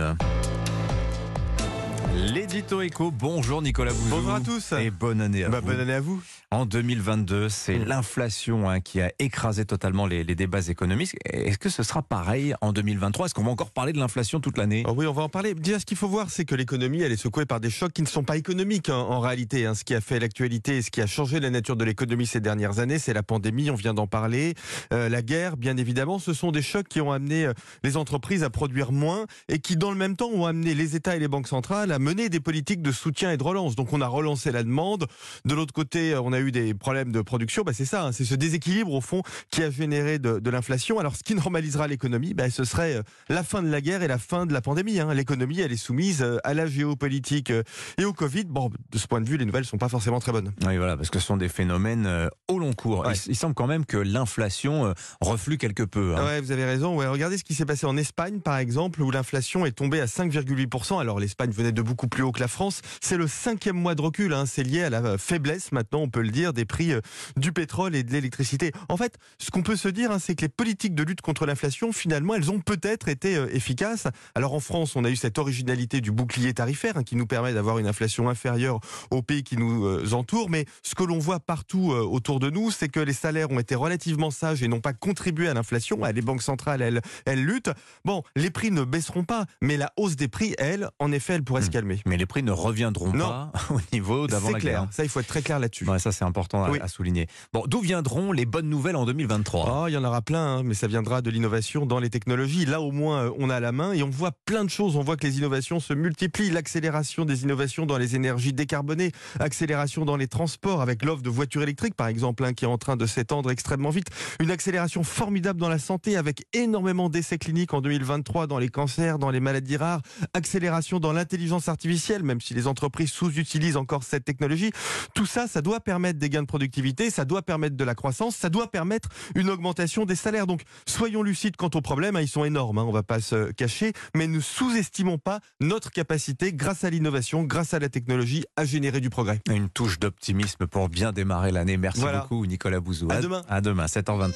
une. L'édito éco, bonjour Nicolas Bouzou. Bonjour à tous. Et bonne année à Bah, vous. bonne année à vous. En 2022, c'est Mm. l'inflation hein, qui a écrasé totalement les, les débats économiques. Est-ce que ce sera pareil en 2023 Est-ce qu'on va encore parler de l'inflation toute l'année? Oh oui, on va en parler. Déjà, ce qu'il faut voir, c'est que l'économie, elle est secouée par des chocs qui ne sont pas économiques hein, en réalité. hein. Ce qui a fait l'actualité et ce qui a changé la nature de l'économie ces dernières années, c'est la pandémie, on vient d'en parler. Euh, la guerre, bien évidemment, ce sont des chocs qui ont amené euh, les entreprises à produire moins et qui, dans le même temps, ont amené les États et les banques centrales à mener des politiques de soutien et de relance. Donc, on a relancé la demande. De l'autre côté, euh, on a eu des problèmes de production. Bah, c'est ça, hein, c'est ce déséquilibre, au fond, qui a généré de, de l'inflation. Alors, ce qui normalisera l'économie, bah, ce serait euh, la fin de la guerre et la fin de la pandémie. hein. L'économie, elle est soumise euh, à la géopolitique et au Covid. Bon, de ce point de vue, les nouvelles sont pas forcément très bonnes. Oui, voilà, parce que ce sont des phénomènes au long cours. Ouais. Il, il semble quand même que l'inflation reflue quelque peu. hein. Ouais, vous avez raison. Ouais, regardez ce qui s'est passé en Espagne, par exemple, où l'inflation est tombée à 5,8%. Alors l'Espagne venait de beaucoup plus haut que la France. C'est le cinquième mois de recul. Hein. C'est lié à la faiblesse, maintenant, on peut le dire, des prix euh, du pétrole et de l'électricité. En fait, ce qu'on peut se dire, hein, c'est que les politiques de lutte contre l'inflation, finalement, elles ont peut-être été euh, efficaces. Alors en France, on a eu cette originalité du bouclier tarifaire hein, qui nous permet d'avoir une inflation inférieure aux pays qui nous euh, entourent. Mais ce que l'on voit partout euh, autour de nous, c'est que les salaires ont été relativement sages et n'ont pas contribué à l'inflation. Ah, Les banques centrales, elles, elles luttent. Bon, les prix ne baisseront pas, mais la hausse des prix, elle, en effet, elle pourrait se Hmm. Mais les prix ne reviendront Non. pas au niveau d'avant la clair. guerre. Ça, il faut être très clair là-dessus. Ouais, ça, c'est important à, Oui. à souligner. Bon, d'où viendront les bonnes nouvelles en 2023 Oh, il y en aura plein, hein, mais ça viendra de l'innovation dans les technologies. Là, au moins, euh, on a la main et on voit plein de choses. On voit que les innovations se multiplient. L'accélération des innovations dans les énergies décarbonées, accélération dans les transports avec l'offre de voitures électriques, par exemple, hein, qui est en train de s'étendre extrêmement vite. Une accélération formidable dans la santé avec énormément d'essais cliniques en 2023 dans les cancers, dans les maladies rares. Accélération dans l'intelligence artificielle, même si les entreprises sous-utilisent encore cette technologie. Tout ça, ça doit permettre des gains de productivité, ça doit permettre de la croissance, ça doit permettre une augmentation des salaires. Donc, soyons lucides quant aux problèmes, hein, ils sont énormes, hein, on va pas se cacher, mais ne sous-estimons pas notre capacité, grâce à l'innovation, grâce à la technologie, à générer du progrès. Une touche d'optimisme pour bien démarrer l'année. Merci Voilà. beaucoup, Nicolas Bouzou. À demain. À demain, 7h23.